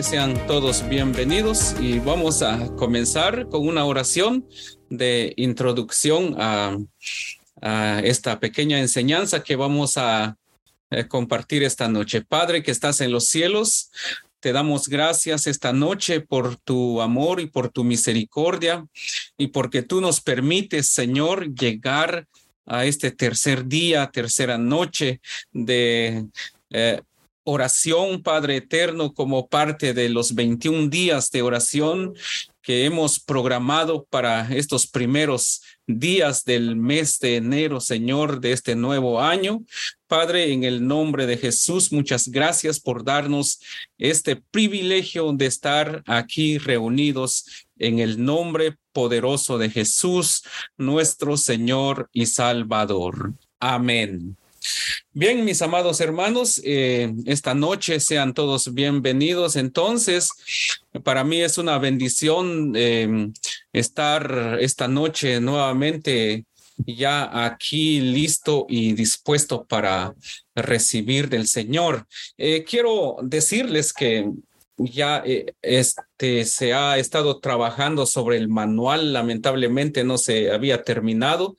Sean todos bienvenidos y vamos a comenzar con una oración de introducción a, a esta pequeña enseñanza que vamos a eh, compartir esta noche. Padre que estás en los cielos, te damos gracias esta noche por tu amor y por tu misericordia y porque tú nos permites, Señor, llegar a este tercer día, tercera noche de eh, oración, Padre Eterno, como parte de los 21 días de oración que hemos programado para estos primeros días del mes de enero, Señor, de este nuevo año. Padre, en el nombre de Jesús, muchas gracias por darnos este privilegio de estar aquí reunidos en el nombre poderoso de Jesús, nuestro Señor y Salvador. Amén. Bien, mis amados hermanos, eh, esta noche sean todos bienvenidos. Entonces, para mí es una bendición eh, estar esta noche nuevamente ya aquí listo y dispuesto para recibir del Señor. Eh, quiero decirles que ya eh, este se ha estado trabajando sobre el manual, lamentablemente no se había terminado,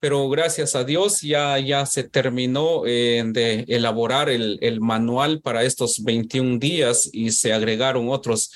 pero gracias a Dios ya, ya se terminó eh, de elaborar el, el, manual para estos 21 días y se agregaron otros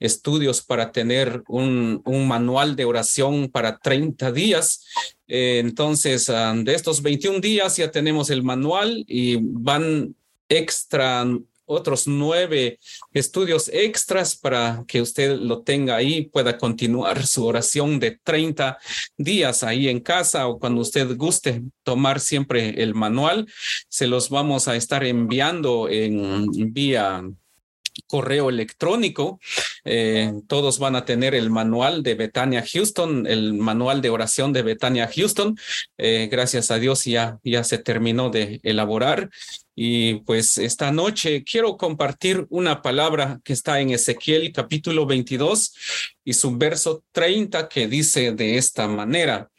estudios para tener un, un manual de oración para 30 días. Eh, entonces, um, de estos 21 días ya tenemos el manual y van extra otros nueve estudios extras para que usted lo tenga ahí, pueda continuar su oración de 30 días ahí en casa o cuando usted guste tomar siempre el manual, se los vamos a estar enviando en vía correo electrónico. Eh, todos van a tener el manual de Betania Houston, el manual de oración de Betania Houston. Eh, gracias a Dios ya, ya se terminó de elaborar. Y pues esta noche quiero compartir una palabra que está en Ezequiel capítulo 22 y su verso 30 que dice de esta manera,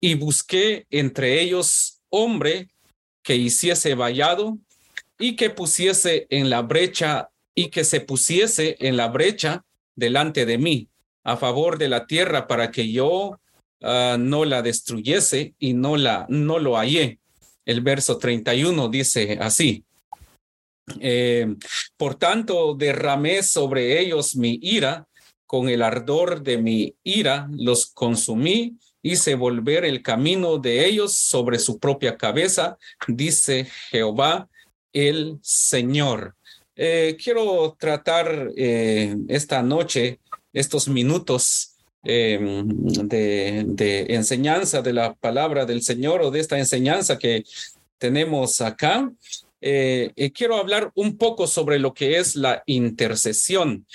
y busqué entre ellos hombre que hiciese vallado y que pusiese en la brecha y que se pusiese en la brecha delante de mí a favor de la tierra para que yo uh, no la destruyese y no la no lo hallé. El verso 31 dice así. Eh, por tanto, derramé sobre ellos mi ira, con el ardor de mi ira los consumí, hice volver el camino de ellos sobre su propia cabeza, dice Jehová el Señor. Eh, quiero tratar eh, esta noche, estos minutos eh, de, de, enseñanza de la palabra del Señor o de esta enseñanza que tenemos acá. quiero hablar un poco sobre lo que es la intercesión.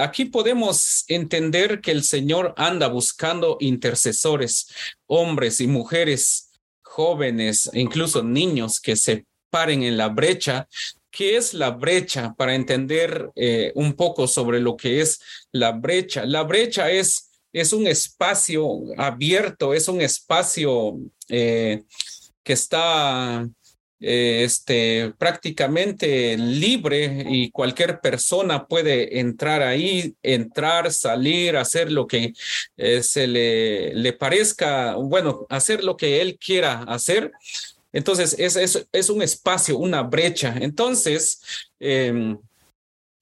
aquí podemos entender que el Señor anda buscando intercesores, hombres y mujeres jóvenes, incluso niños que se paren en la brecha ¿Qué es la brecha para entender eh, un poco sobre lo que es la brecha? La brecha es, es un espacio abierto, es un espacio eh, que está eh, este, prácticamente libre y cualquier persona puede entrar ahí, entrar, salir, hacer lo que se le, le parezca, bueno, hacer lo que él quiera hacer. Entonces, es, es, es un espacio, una brecha. Entonces, em,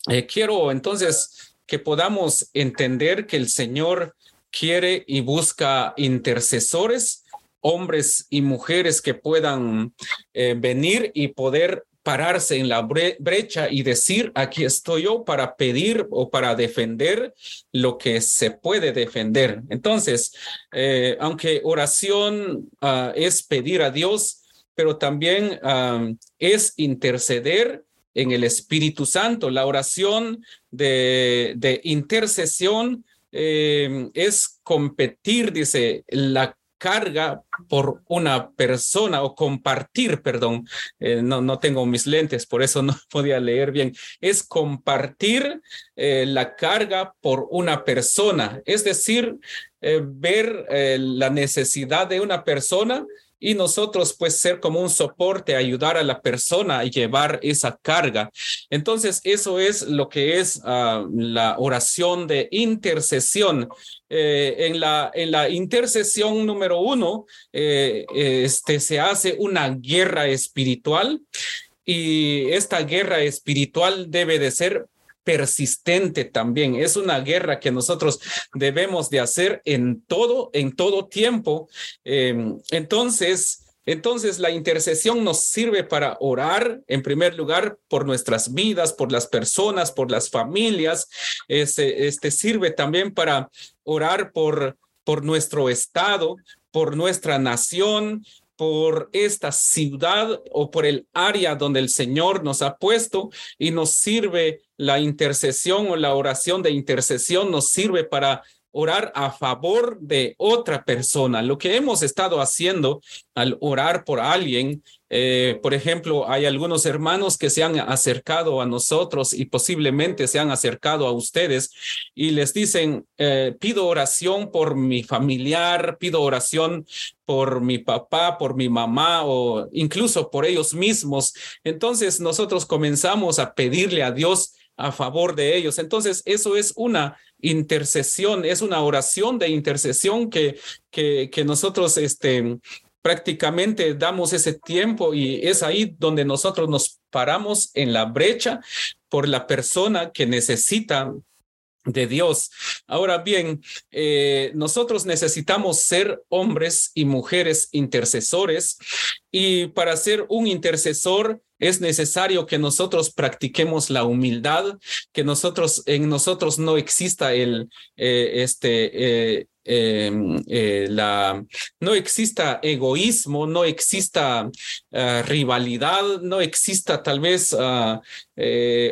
eh, quiero entonces que podamos entender que el Señor quiere y busca intercesores, hombres y mujeres que puedan eh, venir y poder pararse en la brecha y decir, aquí estoy yo para pedir o para defender lo que se puede defender. Entonces, eh, aunque oración ah, es pedir a Dios, pero también es interceder en el Espíritu Santo. La oración de, intercesión eh, es competir, dice, la carga por una persona o compartir, perdón, eh, no, no tengo mis lentes, por eso no podía leer bien, es compartir eh, la carga por una persona, es decir, ver la necesidad de una persona y nosotros pues ser como un soporte, ayudar a la persona a llevar esa carga. Entonces, eso es lo que es ah, la oración de intercesión. Eh, en, la, en la intercesión número uno, eh, este, se hace una guerra espiritual y esta guerra espiritual debe de ser persistente también. Es una guerra que nosotros debemos de hacer en todo, en todo tiempo. Em, entonces, entonces, la intercesión nos sirve para orar, en primer lugar, por nuestras vidas, por las personas, por las familias. Este, este sirve también para orar por, por nuestro estado, por nuestra nación, por esta ciudad o por el área donde el Señor nos ha puesto y nos sirve la intercesión o la oración de intercesión, nos sirve para orar a favor de otra persona. Lo que hemos estado haciendo al orar por alguien, eh, por ejemplo, hay algunos hermanos que se han acercado a nosotros y posiblemente se han acercado a ustedes y les dicen, eh, pido oración por mi familiar, pido oración por mi papá, por mi mamá o incluso por ellos mismos. Entonces nosotros comenzamos a pedirle a Dios a favor de ellos. Entonces, eso es una intercesión, es una oración de intercesión que, que, que nosotros este, prácticamente damos ese tiempo y es ahí donde nosotros nos paramos en la brecha por la persona que necesita de Dios. Ahora bien, eh, nosotros necesitamos ser hombres y mujeres intercesores y para ser un intercesor es necesario que nosotros practiquemos la humildad, que nosotros en nosotros no exista el eh, este eh, em, la no exista egoísmo, no exista rivalidad, no exista tal vez ah,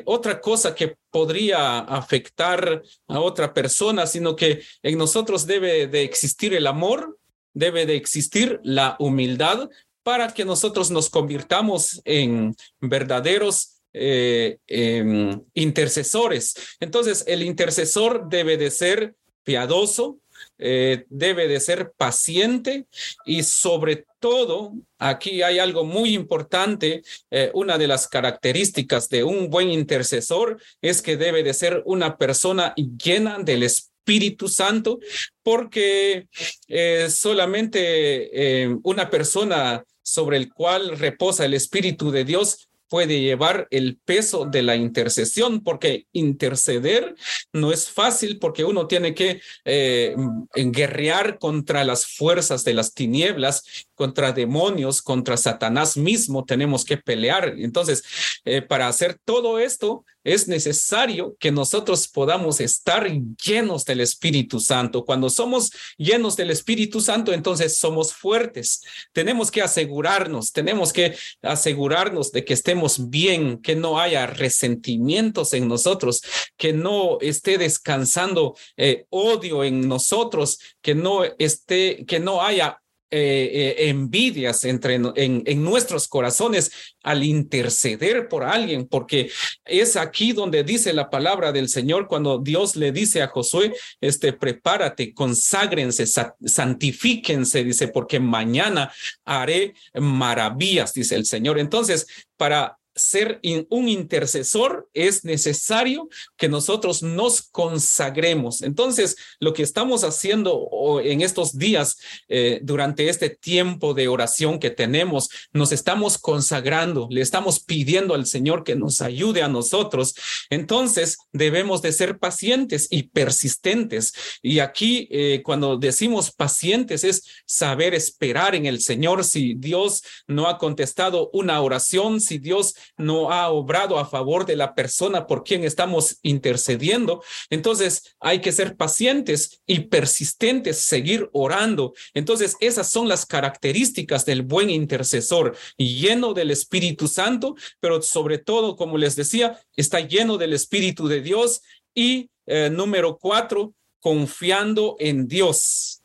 otra cosa que podría afectar a otra persona, sino que en nosotros debe de existir el amor, debe de existir la humildad para que nosotros nos convirtamos en verdaderos eh, em, intercesores. Entonces, el intercesor debe de ser piadoso, eh, debe de ser paciente y sobre todo, aquí hay algo muy importante, eh, una de las características de un buen intercesor es que debe de ser una persona llena del Espíritu Santo, porque eh, solamente una persona sobre el cual reposa el Espíritu de Dios puede llevar el peso de la intercesión, porque interceder no es fácil porque uno tiene que eh, guerrear contra las fuerzas de las tinieblas, contra demonios, contra Satanás mismo, tenemos que pelear. Entonces, eh, para hacer todo esto, es necesario que nosotros podamos estar llenos del Espíritu Santo. Cuando somos llenos del Espíritu Santo, entonces somos fuertes. Tenemos que asegurarnos, tenemos que asegurarnos de que estemos bien, que no haya resentimientos en nosotros, que no esté descansando eh, odio en nosotros, que no esté, que no haya eh, eh, envidias entre, en, en, nuestros corazones al interceder por alguien, porque es aquí donde dice la palabra del Señor cuando Dios le dice a Josué, este, prepárate, conságrense, santifíquense, dice, porque mañana haré maravillas, dice el Señor. Entonces, para ser un intercesor es necesario que nosotros nos consagremos. Entonces, lo que estamos haciendo en estos días, eh, durante este tiempo de oración que tenemos, nos estamos consagrando, le estamos pidiendo al Señor que nos ayude a nosotros. Entonces, debemos de ser pacientes y persistentes. Y aquí, eh, cuando decimos pacientes, es saber esperar en el Señor. Si Dios no ha contestado una oración, si Dios no ha obrado a favor de la persona por quien estamos intercediendo. Entonces hay que ser pacientes y persistentes, seguir orando. Entonces esas son las características del buen intercesor, lleno del Espíritu Santo, pero sobre todo, como les decía, está lleno del Espíritu de Dios. Y eh, número cuatro, confiando en Dios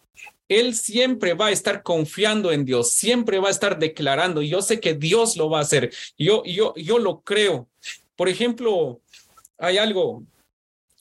él siempre va a estar confiando en Dios, siempre va a estar declarando, yo sé que Dios lo va a hacer, yo, yo, yo lo creo. Por ejemplo, hay algo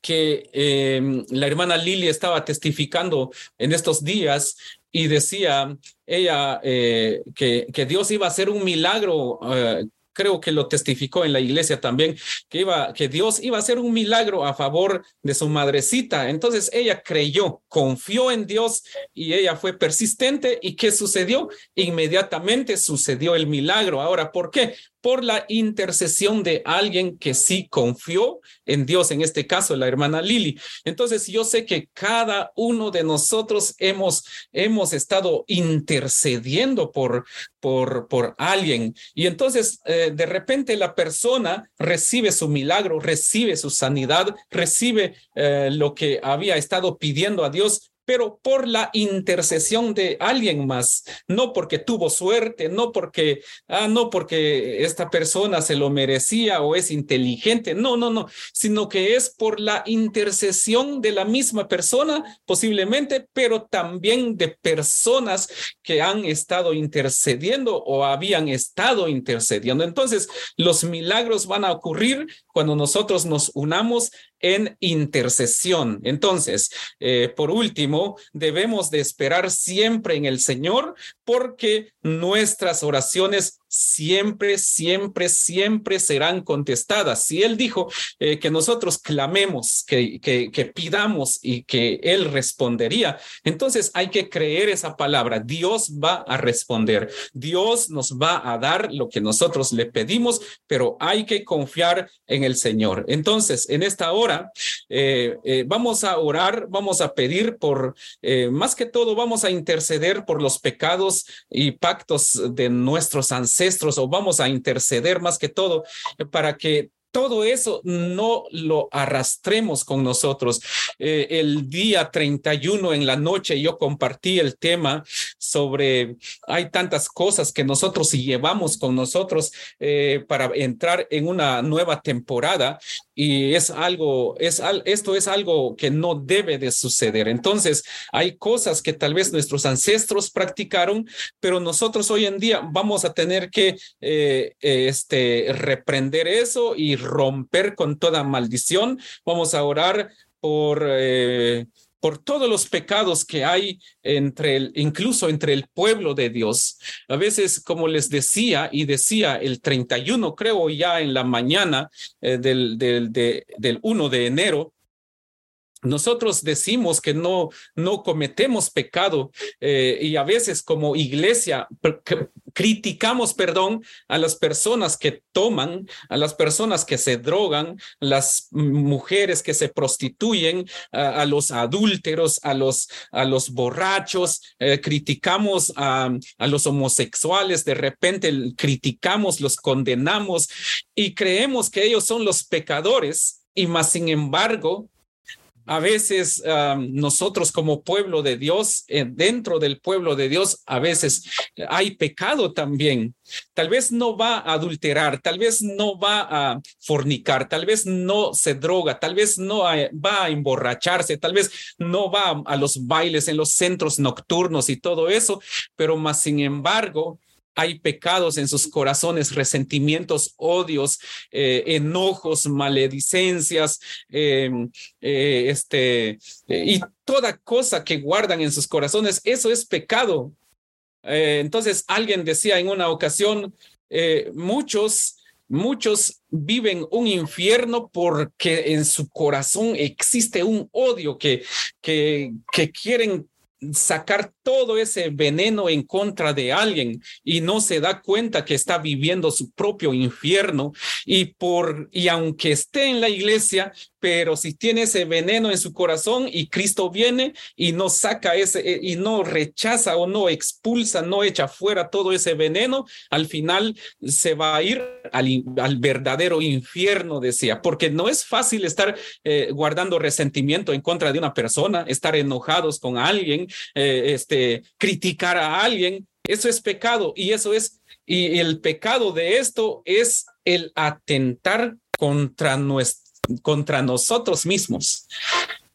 que em, la hermana Lili estaba testificando en estos días y decía ella eh, que, que, Dios iba a hacer un milagro eh, creo que lo testificó en la iglesia también, que, iba, que Dios iba a hacer un milagro a favor de su madrecita. Entonces ella creyó, confió en Dios y ella fue persistente. ¿Y qué sucedió? Inmediatamente sucedió el milagro. Ahora, ¿por qué? Por la intercesión de alguien que sí confió en Dios, en este caso la hermana Lili. Entonces yo sé que cada uno de nosotros hemos, hemos estado intercediendo por, por, por alguien y entonces eh, de repente la persona recibe su milagro, recibe su sanidad, recibe eh, lo que había estado pidiendo a Dios pero por la intercesión de alguien más, no porque tuvo suerte, no porque, ah, no porque esta persona se lo merecía o es inteligente, no, no, no, sino que es por la intercesión de la misma persona, posiblemente, pero también de personas que han estado intercediendo o habían estado intercediendo. Entonces, los milagros van a ocurrir cuando nosotros nos unamos en intercesión. Entonces, eh, por último, debemos de esperar siempre en el Señor porque nuestras oraciones siempre, siempre, siempre serán contestadas. Si Él dijo eh, que nosotros clamemos, que, que, pidamos y que Él respondería, entonces hay que creer esa palabra. Dios va a responder. Dios nos va a dar lo que nosotros le pedimos, pero hay que confiar en el Señor. Entonces, en esta hora, eh, eh, vamos a orar, vamos a pedir por, más que todo, vamos a interceder por los pecados y pactos de nuestros ancestros o vamos a interceder más que todo para que todo eso no lo arrastremos con nosotros. Eh, el día 31 en la noche yo compartí el tema sobre hay tantas cosas que nosotros llevamos con nosotros eh, para entrar en una nueva temporada y es algo, es, esto es algo que no debe de suceder. Entonces, hay cosas que tal vez nuestros ancestros practicaron, pero nosotros hoy en día vamos a tener que eh, este, reprender eso y romper con toda maldición. Vamos a orar por... Eh, por todos los pecados que hay entre el, incluso entre el pueblo de Dios. A veces, como les decía, y decía el 31, creo ya en la mañana eh, del, del, del 1 de enero, nosotros decimos que no, no cometemos pecado eh, y a veces como iglesia criticamos, perdón, a las personas que toman, a las personas que se drogan, las mujeres que se prostituyen, a, los adúlteros, a los, a los borrachos, eh, criticamos a, a los homosexuales, de repente criticamos, los condenamos y creemos que ellos son los pecadores y más sin embargo a veces nosotros como pueblo de Dios, eh, dentro del pueblo de Dios, a veces hay pecado también. Tal vez no va a adulterar, tal vez no va a fornicar, tal vez no se droga, tal vez no va a emborracharse, tal vez no va a los bailes en los centros nocturnos y todo eso, pero más sin embargo, hay pecados en sus corazones, resentimientos, odios, eh, enojos, maledicencias, em, eh, este, y toda cosa que guardan en sus corazones, eso es pecado. Eh, entonces, alguien decía en una ocasión, muchos, muchos viven un infierno porque en su corazón existe un odio que, que, que quieren sacar todo ese veneno en contra de alguien y no se da cuenta que está viviendo su propio infierno y por y aunque esté en la iglesia pero si tiene ese veneno en su corazón y Cristo viene y no saca ese eh, y no rechaza o no expulsa, no echa fuera todo ese veneno, al final se va a ir al, verdadero infierno, decía, porque no es fácil estar eh, guardando resentimiento en contra de una persona, estar enojados con alguien, eh, este, criticar a alguien, eso es pecado y eso es, y el pecado de esto es el atentar contra nuestra contra nosotros mismos.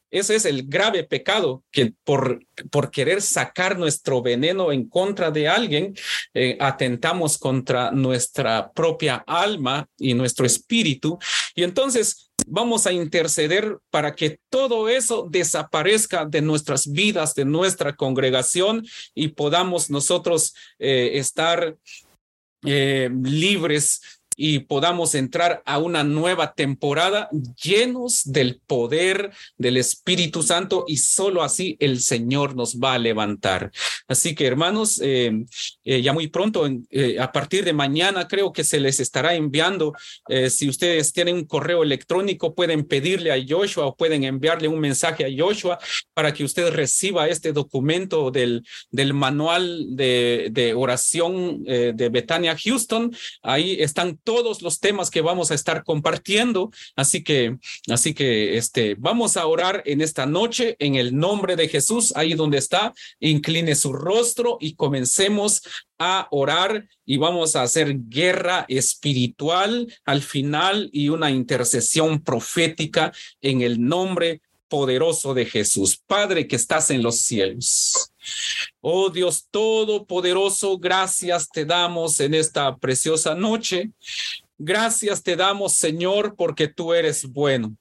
Ese es el grave pecado que por, por querer sacar nuestro veneno en contra de alguien, eh, atentamos contra nuestra propia alma y nuestro espíritu. Y entonces vamos a interceder para que todo eso desaparezca de nuestras vidas, de nuestra congregación y podamos nosotros eh, estar eh, libres y podamos entrar a una nueva temporada llenos del poder del Espíritu Santo y solo así el Señor nos va a levantar. Así que hermanos, eh, eh, ya muy pronto, eh, a partir de mañana creo que se les estará enviando, si ustedes tienen un correo electrónico, pueden pedirle a Joshua o pueden enviarle un mensaje a Joshua para que usted reciba este documento del, del manual de, de oración de Betania Houston. Ahí están todos los temas que vamos a estar compartiendo. Así que, así que, este, vamos a orar en esta noche en el nombre de Jesús, ahí donde está, incline su rostro y comencemos a orar y vamos a hacer guerra espiritual al final y una intercesión profética en el nombre poderoso de Jesús. Padre que estás en los cielos. Oh Dios Todopoderoso, gracias te damos en esta preciosa noche. Gracias te damos, Señor, porque tú eres bueno.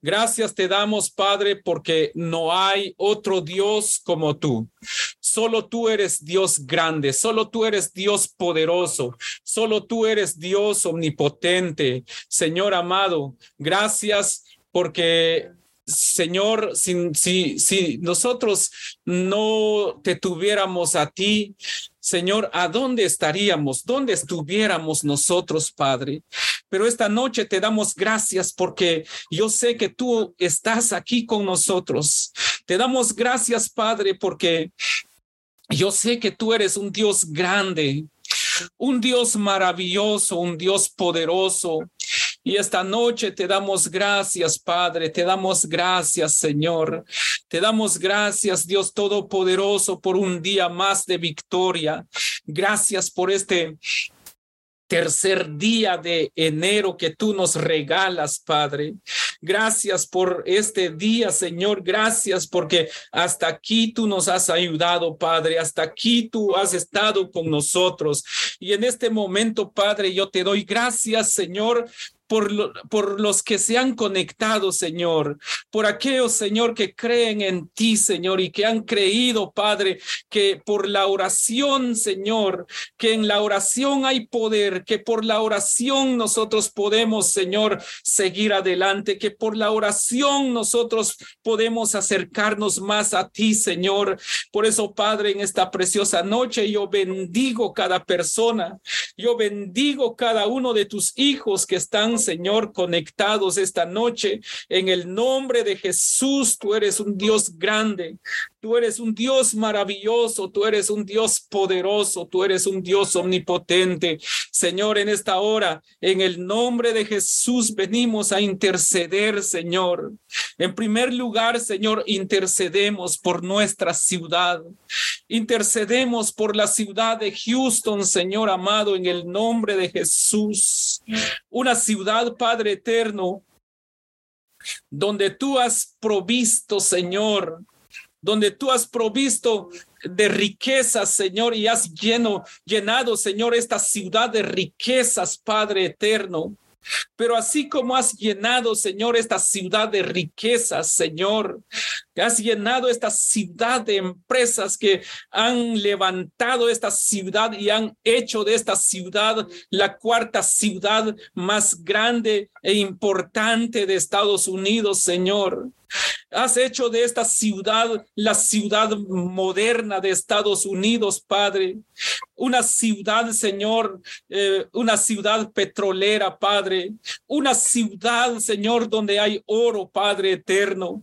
Gracias te damos, Padre, porque no hay otro Dios como tú. Solo tú eres Dios grande, solo tú eres Dios poderoso, solo tú eres Dios omnipotente. Señor amado, gracias porque Señor, si, nosotros no te tuviéramos a ti, Señor, ¿a dónde estaríamos? ¿Dónde estuviéramos nosotros, Padre? Pero esta noche te damos gracias porque yo sé que tú estás aquí con nosotros. Te damos gracias, Padre, porque yo sé que tú eres un Dios grande, un Dios maravilloso, un Dios poderoso, y esta noche te damos gracias, Padre, te damos gracias, Señor. Te damos gracias, Dios Todopoderoso, por un día más de victoria. Gracias por este tercer día de enero que tú nos regalas, Padre. Gracias por este día, Señor. Gracias porque hasta aquí tú nos has ayudado, Padre. Hasta aquí tú has estado con nosotros. Y en este momento, Padre, yo te doy gracias, Señor, por, por los que se han conectado, Señor, por aquellos, Señor, que creen en ti, Señor, y que han creído, Padre, que por la oración, Señor, que en la oración hay poder, que por la oración nosotros podemos, Señor, seguir adelante, que por la oración nosotros podemos acercarnos más a ti, Señor. Por eso, Padre, en esta preciosa noche yo bendigo cada persona, yo bendigo cada uno de tus hijos que están Señor, conectados esta noche. En el nombre de Jesús, tú eres un Dios grande. Tú eres un Dios maravilloso, tú eres un Dios poderoso, tú eres un Dios omnipotente. Señor, en esta hora, en el nombre de Jesús, venimos a interceder, Señor. En primer lugar, Señor, intercedemos por nuestra ciudad. Intercedemos por la ciudad de Houston, Señor amado, en el nombre de Jesús. Una ciudad, Padre eterno, donde tú has provisto, Señor, donde tú has provisto de riquezas, Señor, y has lleno, llenado, Señor, esta ciudad de riquezas, Padre eterno. Pero así como has llenado, Señor, esta ciudad de riquezas, Señor, has llenado esta ciudad de empresas que han levantado esta ciudad y han hecho de esta ciudad la cuarta ciudad más grande e importante de Estados Unidos, Señor. Has hecho de esta ciudad la ciudad moderna de Estados Unidos, Padre. Una ciudad, Señor, eh, una ciudad petrolera, Padre. Una ciudad, Señor, donde hay oro, Padre eterno.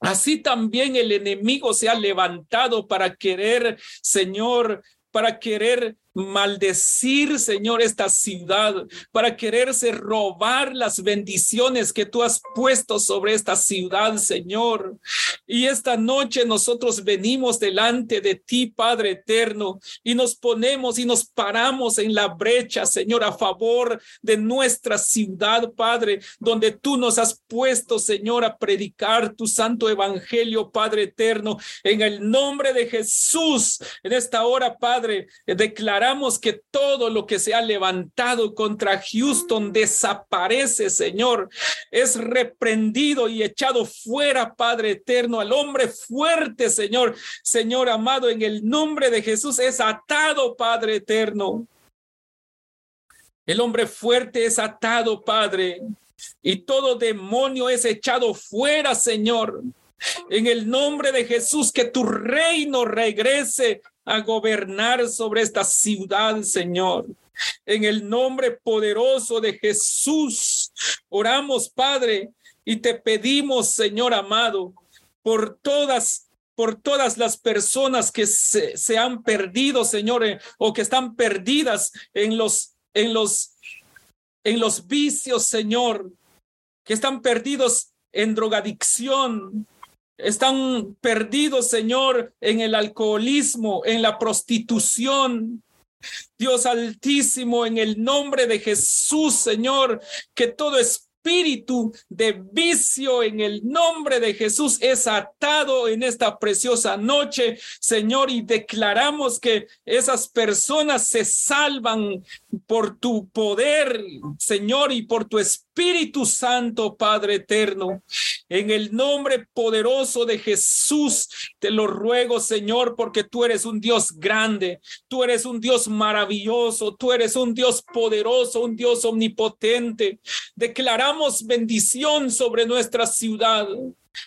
Así también el enemigo se ha levantado para querer, Señor, para querer maldecir, Señor, esta ciudad, para quererse robar las bendiciones que tú has puesto sobre esta ciudad, Señor. Y esta noche nosotros venimos delante de ti, Padre eterno, y nos ponemos y nos paramos en la brecha, Señor, a favor de nuestra ciudad, Padre, donde tú nos has puesto, Señor, a predicar tu santo evangelio, Padre eterno, en el nombre de Jesús. En esta hora, Padre, que todo lo que se ha levantado contra Houston desaparece, Señor. Es reprendido y echado fuera, Padre eterno, al hombre fuerte, Señor. Señor amado, en el nombre de Jesús es atado, Padre eterno. El hombre fuerte es atado, Padre. Y todo demonio es echado fuera, Señor. En el nombre de Jesús, que tu reino regrese a gobernar sobre esta ciudad, Señor. En el nombre poderoso de Jesús, oramos, Padre, y te pedimos, Señor amado, por todas por todas las personas que se, se han perdido, Señor, eh, o que están perdidas en los en los en los vicios, Señor, que están perdidos en drogadicción, están perdidos, Señor, en el alcoholismo, en la prostitución. Dios altísimo, en el nombre de Jesús, Señor, que todo es espíritu de vicio en el nombre de Jesús es atado en esta preciosa noche, Señor, y declaramos que esas personas se salvan por tu poder, Señor, y por tu Espíritu Santo, Padre eterno. En el nombre poderoso de Jesús, te lo ruego, Señor, porque tú eres un Dios grande, tú eres un Dios maravilloso, tú eres un Dios poderoso, un Dios omnipotente. Declaramos bendición sobre nuestra ciudad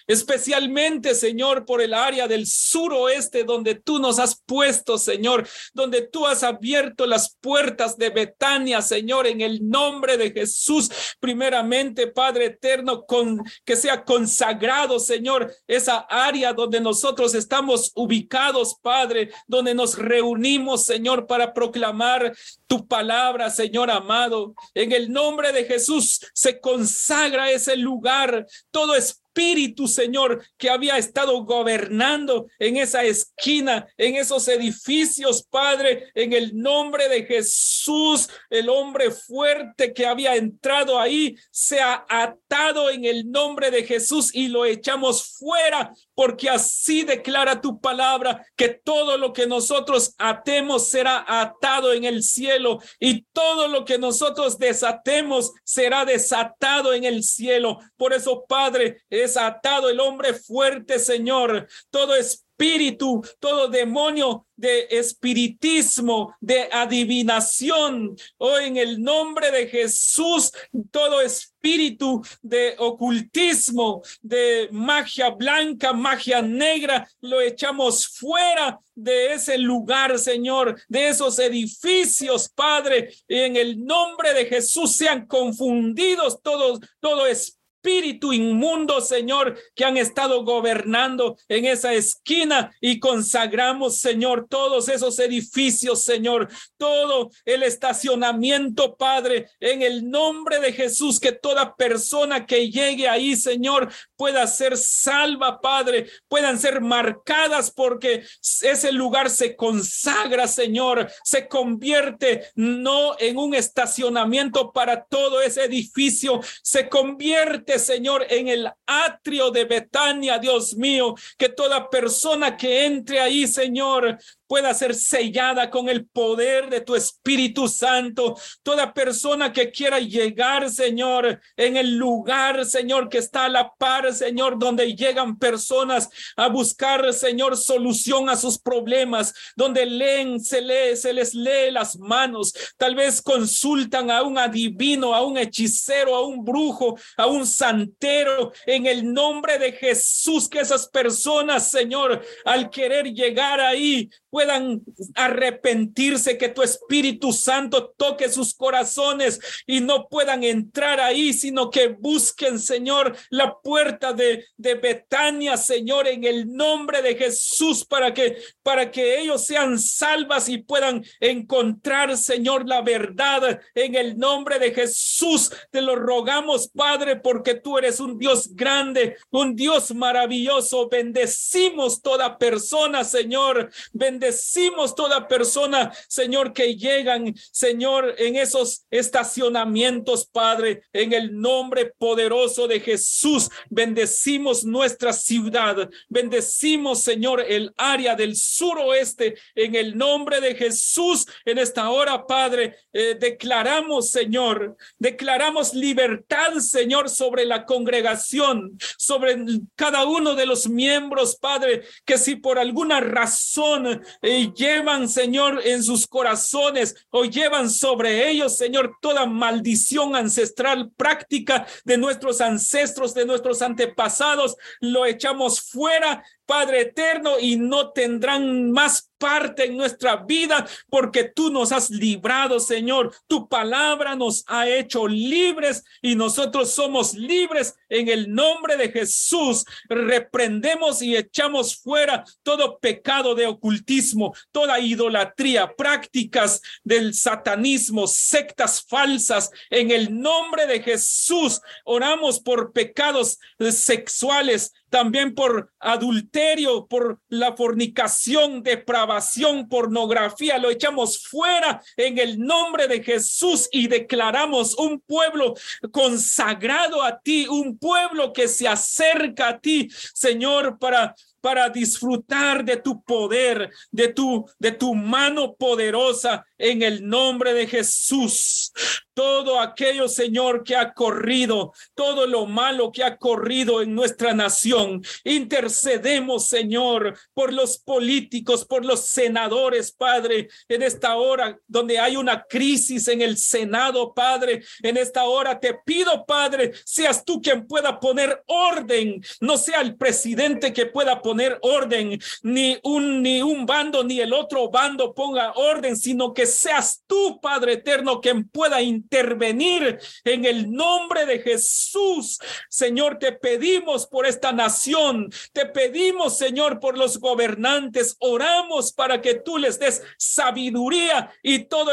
especialmente, Señor, por el área del suroeste donde tú nos has puesto, Señor, donde tú has abierto las puertas de Betania, Señor, en el nombre de Jesús. Primeramente, Padre eterno, con que sea consagrado, Señor, esa área donde nosotros estamos ubicados, Padre, donde nos reunimos, Señor, para proclamar tu palabra, Señor amado. En el nombre de Jesús se consagra ese lugar. Todo es espíritu, Señor, que había estado gobernando en esa esquina, en esos edificios, Padre, en el nombre de Jesús, el hombre fuerte que había entrado ahí, se ha atado en el nombre de Jesús y lo echamos fuera, porque así declara tu palabra, que todo lo que nosotros atemos será atado en el cielo y todo lo que nosotros desatemos será desatado en el cielo. Por eso, Padre, es atado el hombre fuerte, Señor. Todo espíritu, todo demonio de espiritismo, de adivinación. Hoy en el nombre de Jesús, todo espíritu de ocultismo, de magia blanca, magia negra, lo echamos fuera de ese lugar, Señor, de esos edificios, Padre. En el nombre de Jesús sean confundidos todos, todo espíritu espíritu inmundo, Señor, que han estado gobernando en esa esquina y consagramos, Señor, todos esos edificios, Señor, todo el estacionamiento, Padre, en el nombre de Jesús, que toda persona que llegue ahí, Señor, pueda ser salva, Padre, puedan ser marcadas porque ese lugar se consagra, Señor, se convierte no en un estacionamiento para todo ese edificio, se convierte, Señor, en el atrio de Betania, Dios mío, que toda persona que entre ahí, Señor, pueda ser sellada con el poder de tu Espíritu Santo. Toda persona que quiera llegar, Señor, en el lugar, Señor, que está a la par, Señor, donde llegan personas a buscar, Señor, solución a sus problemas, donde leen, se lee, se les lee las manos, tal vez consultan a un adivino, a un hechicero, a un brujo, a un santero, en el nombre de Jesús, que esas personas, Señor, al querer llegar ahí, puedan arrepentirse, que tu Espíritu Santo toque sus corazones y no puedan entrar ahí, sino que busquen, Señor, la puerta de, de Betania, Señor, en el nombre de Jesús, para que, para que ellos sean salvas y puedan encontrar, Señor, la verdad en el nombre de Jesús. Te lo rogamos, Padre, porque tú eres un Dios grande, un Dios maravilloso. Bendecimos toda persona, Señor. Bendecimos Bendecimos toda persona, Señor, que llegan, Señor, en esos estacionamientos, Padre, en el nombre poderoso de Jesús. Bendecimos nuestra ciudad. Bendecimos, Señor, el área del suroeste en el nombre de Jesús. En esta hora, Padre, eh, declaramos, Señor, declaramos libertad, Señor, sobre la congregación, sobre cada uno de los miembros, Padre, que si por alguna razón y llevan, Señor, en sus corazones o llevan sobre ellos, Señor, toda maldición ancestral práctica de nuestros ancestros, de nuestros antepasados, lo echamos fuera Padre eterno, y no tendrán más parte en nuestra vida porque tú nos has librado, Señor. Tu palabra nos ha hecho libres y nosotros somos libres en el nombre de Jesús. Reprendemos y echamos fuera todo pecado de ocultismo, toda idolatría, prácticas del satanismo, sectas falsas. En el nombre de Jesús oramos por pecados sexuales, también por adulterio, por la fornicación, depravación, pornografía. Lo echamos fuera en el nombre de Jesús y declaramos un pueblo consagrado a ti, un pueblo que se acerca a ti, Señor, para para disfrutar de tu poder, de tu de tu mano poderosa en el nombre de Jesús. Todo aquello, Señor, que ha corrido, todo lo malo que ha corrido en nuestra nación. Intercedemos, Señor, por los políticos, por los senadores, Padre, en esta hora donde hay una crisis en el Senado, Padre. En esta hora te pido, Padre, seas tú quien pueda poner orden, no sea el presidente que pueda poner orden, ni un ni un bando ni el otro bando ponga orden, sino que seas tú, Padre eterno, quien pueda intervenir en el nombre de Jesús. Señor, te pedimos por esta nación, te pedimos, Señor, por los gobernantes, oramos para que tú les des sabiduría y todo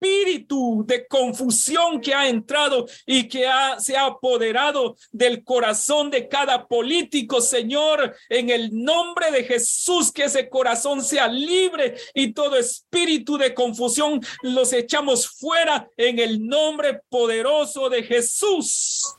espíritu de confusión que ha entrado y que se ha apoderado del corazón de cada político, Señor, en el nombre de Jesús, que ese corazón sea libre y todo espíritu de confusión los echamos fuera en el nombre poderoso de Jesús.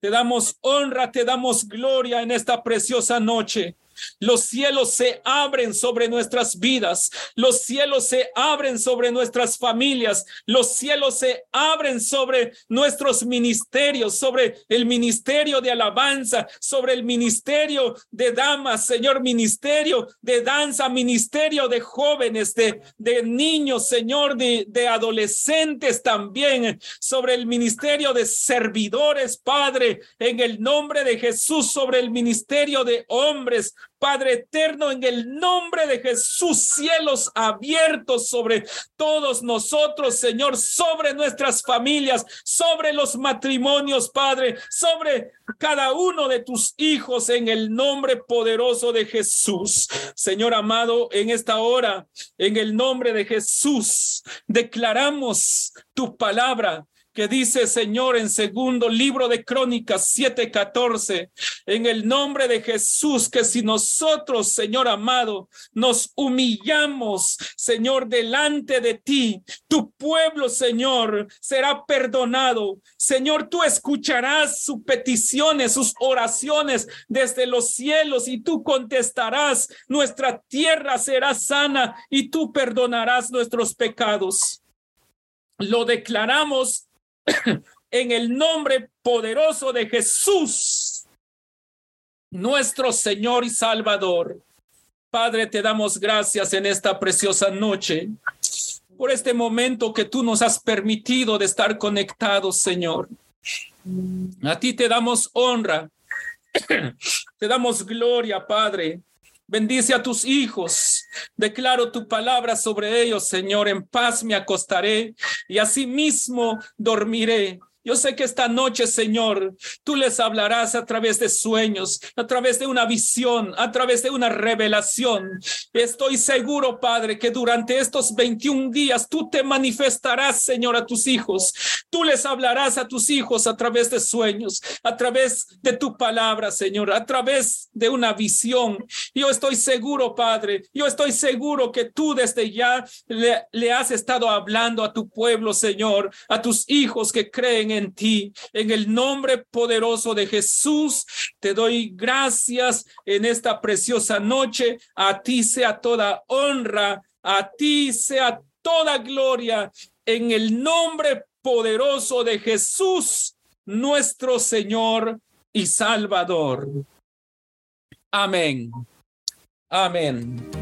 Te damos honra, te damos gloria en esta preciosa noche. Los cielos se abren sobre nuestras vidas. Los cielos se abren sobre nuestras familias. Los cielos se abren sobre nuestros ministerios, sobre el ministerio de alabanza, sobre el ministerio de damas, Señor, ministerio de danza, ministerio de jóvenes, de, niños, Señor, de adolescentes también, sobre el ministerio de servidores, Padre, en el nombre de Jesús, sobre el ministerio de hombres, Padre eterno, en el nombre de Jesús, cielos abiertos sobre todos nosotros, Señor, sobre nuestras familias, sobre los matrimonios, Padre, sobre cada uno de tus hijos en el nombre poderoso de Jesús. Señor amado, en esta hora, en el nombre de Jesús, declaramos tu palabra que dice Señor en segundo libro de Crónicas 7:14, en el nombre de Jesús, que si nosotros, Señor amado, nos humillamos, Señor, delante de ti, tu pueblo, Señor, será perdonado. Señor, tú escucharás sus peticiones, sus oraciones desde los cielos y tú contestarás, nuestra tierra será sana y tú perdonarás nuestros pecados. Lo declaramos en el nombre poderoso de Jesús, nuestro Señor y Salvador. Padre, te damos gracias en esta preciosa noche por este momento que tú nos has permitido de estar conectados, Señor. A ti te damos honra, te damos gloria, Padre. Bendice a tus hijos. Declaro tu palabra sobre ellos, Señor. En paz me acostaré y asimismo dormiré yo sé que esta noche, Señor, tú les hablarás a través de sueños, a través de una visión, a través de una revelación. Estoy seguro, Padre, que durante estos 21 días tú te manifestarás, Señor, a tus hijos. Tú les hablarás a tus hijos a través de sueños, a través de tu palabra, Señor, a través de una visión. Yo estoy seguro, Padre, yo estoy seguro que tú desde ya le, le has estado hablando a tu pueblo, Señor, a tus hijos que creen en ti. En el nombre poderoso de Jesús, te doy gracias en esta preciosa noche. A ti sea toda honra, a ti sea toda gloria. En el nombre poderoso de Jesús, nuestro Señor y Salvador. Amén. Amén.